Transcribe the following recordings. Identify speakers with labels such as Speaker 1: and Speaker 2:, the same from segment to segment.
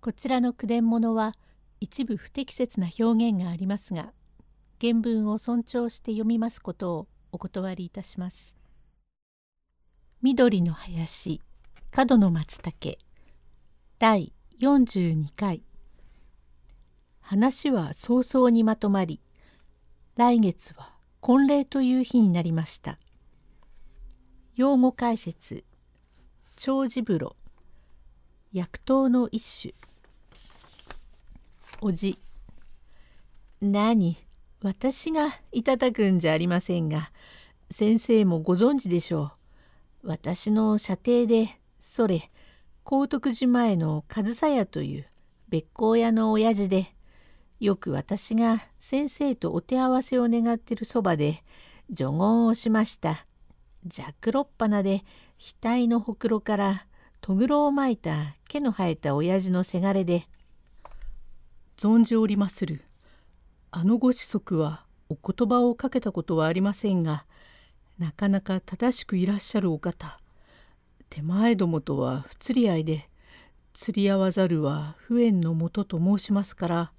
Speaker 1: こちらの句伝物は一部不適切な表現がありますが原文を尊重して読みますことをお断りいたします。緑の林角の松茸第42回話は早々にまとまり来月は婚礼という日になりました。用語解説長寿風呂薬湯の一種おじ。何？私がいただくんじゃありませんが先生もご存知でしょう。私の舎弟でそれ高徳寺前の上総屋という別行屋の親父でよく私が先生とお手合わせを願ってるそばで助言をしました。ジャックロッパナで額のほくろからとぐろを巻いた毛の生えた親父のせがれで
Speaker 2: 存じおりまする。あのご子息はお言葉をかけたことはありませんが、なかなか正しくいらっしゃるお方。手前どもとは不釣り合いで、釣り合わざるは不縁のもとと申しますから。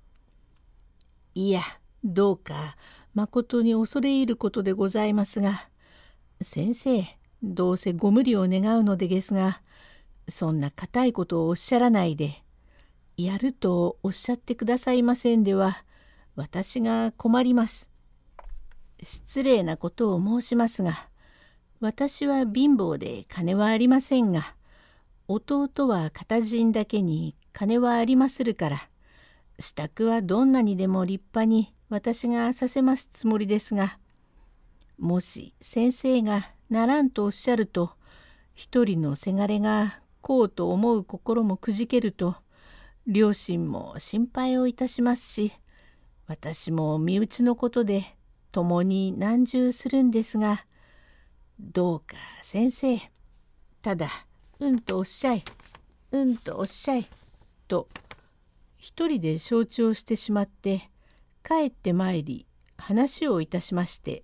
Speaker 1: いや、どうか、まことに恐れ入ることでございますが、先生、どうせご無理を願うのでですが、そんな固いことをおっしゃらないで、やるとおっしゃってくださいませんでは私が困ります。失礼なことを申しますが私は貧乏で金はありませんが弟は片人だけに金はありまするから支度はどんなにでも立派に私がさせますつもりですがもし先生がならんとおっしゃると一人のせがれがこうと思う心もくじけると両親も心配をいたしますし私も身内のことで共に難重するんですがどうか先生ただうんとおっしゃいうんとおっしゃいと一人で承知をしてしまって帰ってまいり話をいたしまして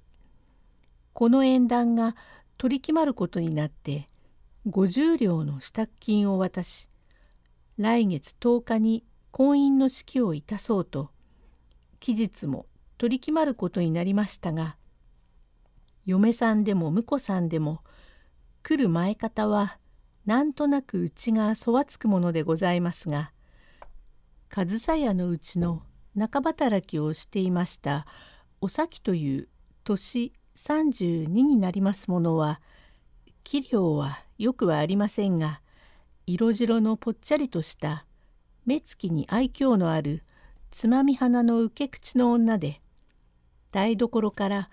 Speaker 1: この縁談が取り決まることになって50両の支度金を渡し来月10日に婚姻の式をいたそうと期日も取り決まることになりましたが嫁さんでも婿さんでも来る前方はなんとなくうちがそわつくものでございますが上総屋のうちの中働きをしていましたお咲という年32になりますものは器量はよくはありませんが色白のぽっちゃりとした目つきに愛嬌のあるつまみ花の受け口の女で台所から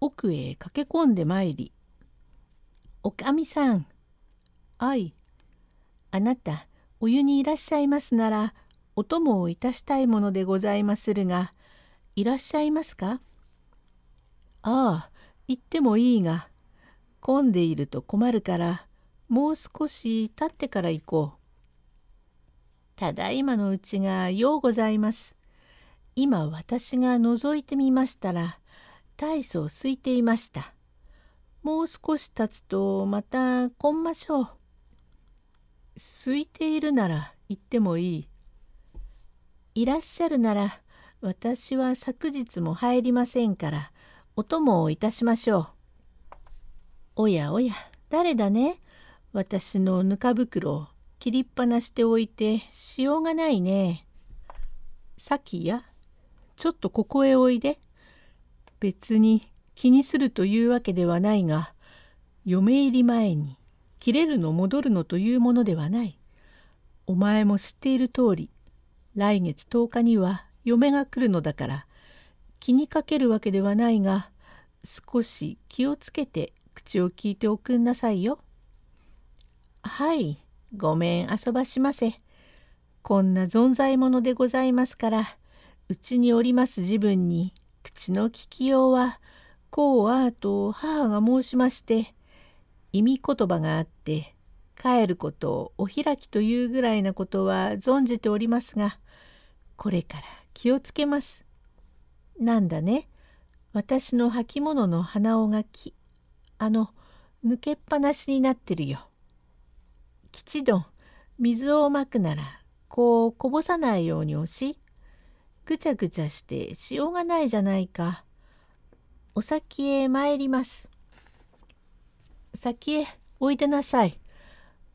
Speaker 1: 奥へ駆け込んでまいり「おかみさんあいあなたお湯にいらっしゃいますならお供をいたしたいものでございまするがいらっしゃいますか?」ああ行ってもいいが混んでいると困るからもう少し経ってから行こう。ただいまのうちがようございます。今私が覗いてみましたら大層空いていました。もう少し経つとまた混んましょう。空いているなら行ってもいい。いらっしゃるなら私は昨日も入りませんからお供をいたしましょう。おやおや誰だね？私のぬか袋を切りっぱなしておいてしようがないね。さきや、ちょっとここへおいで。別に気にするというわけではないが、嫁入り前に切れるの戻るのというものではない。お前も知っている通り、来月10日には嫁が来るのだから、気にかけるわけではないが、少し気をつけて口を聞いておくんなさいよ。はい、ごめん遊ばしませ。こんな存在者でございますから、うちにおります自分に口の聞きようは、こうああと母が申しまして、意味言葉があって、帰ることをお開きというぐらいなことは存じておりますが、これから気をつけます。なんだね、私の履物の鼻緒がき、あの、抜けっぱなしになってるよ。吉どん水をまくならこうこぼさないように押しぐちゃぐちゃしてしようがないじゃないか。お先へ参ります。先へおいでなさい。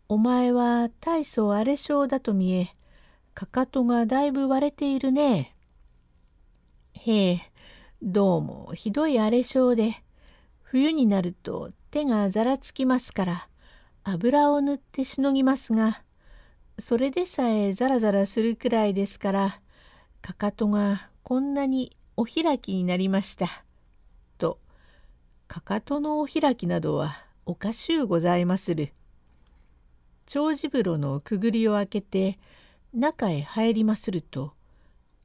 Speaker 1: お前は大層荒れ性だと見え、かかとがだいぶ割れているね。へえ、どうもひどい荒れ性で、冬になると手がざらつきますから、油を塗ってしのぎますが、それでさえザラザラするくらいですから、かかとがこんなにお開きになりました。と、かかとのお開きなどはおかしゅうございまする。長寿風呂のくぐりを開けて中へ入りますると、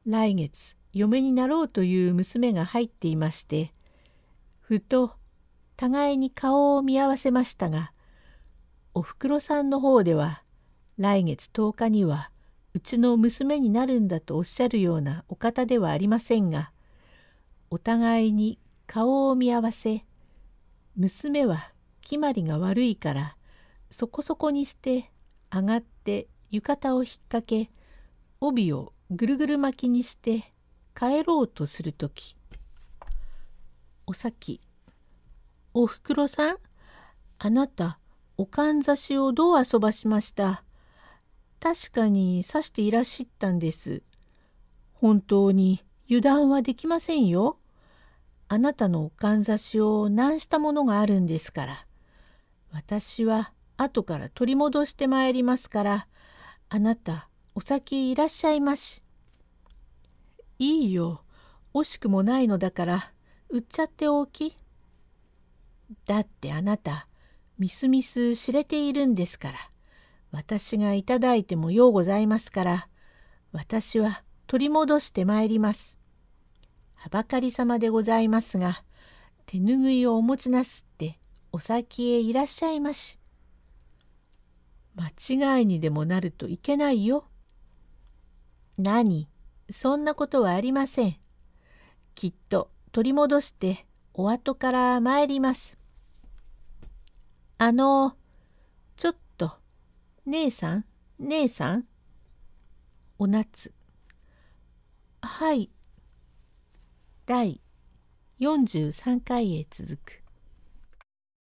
Speaker 1: 来月嫁になろうという娘が入っていまして、ふと互いに顔を見合わせましたが、おふくろさんの方では来月10日にはうちの娘になるんだとおっしゃるようなお方ではありませんがお互いに顔を見合わせ娘は決まりが悪いからそこそこにして上がって浴衣を引っ掛け帯をぐるぐる巻きにして帰ろうとする時おさきおふくろさんあなたおかんざしをどう遊ばしました？確かに刺していらっしゃったんです。本当に油断はできませんよ。あなたのおかんざしを難したものがあるんですから。私は後から取り戻してまいりますから、あなたお先いらっしゃいまし。いいよ。惜しくもないのだから、売っちゃっておき。だってあなた、みすみす知れているんですから。私がいただいてもようございますから、私は取り戻してまいります。はばかりさまでございますが、手ぬぐいをお持ちなすってお先へいらっしゃいまし。間違いにでもなるといけないよ。何、そんなことはありません。きっと取り戻してお後から参ります。あの、ちょっと姉さん？姉さん？お夏。はい。第43回へ続く。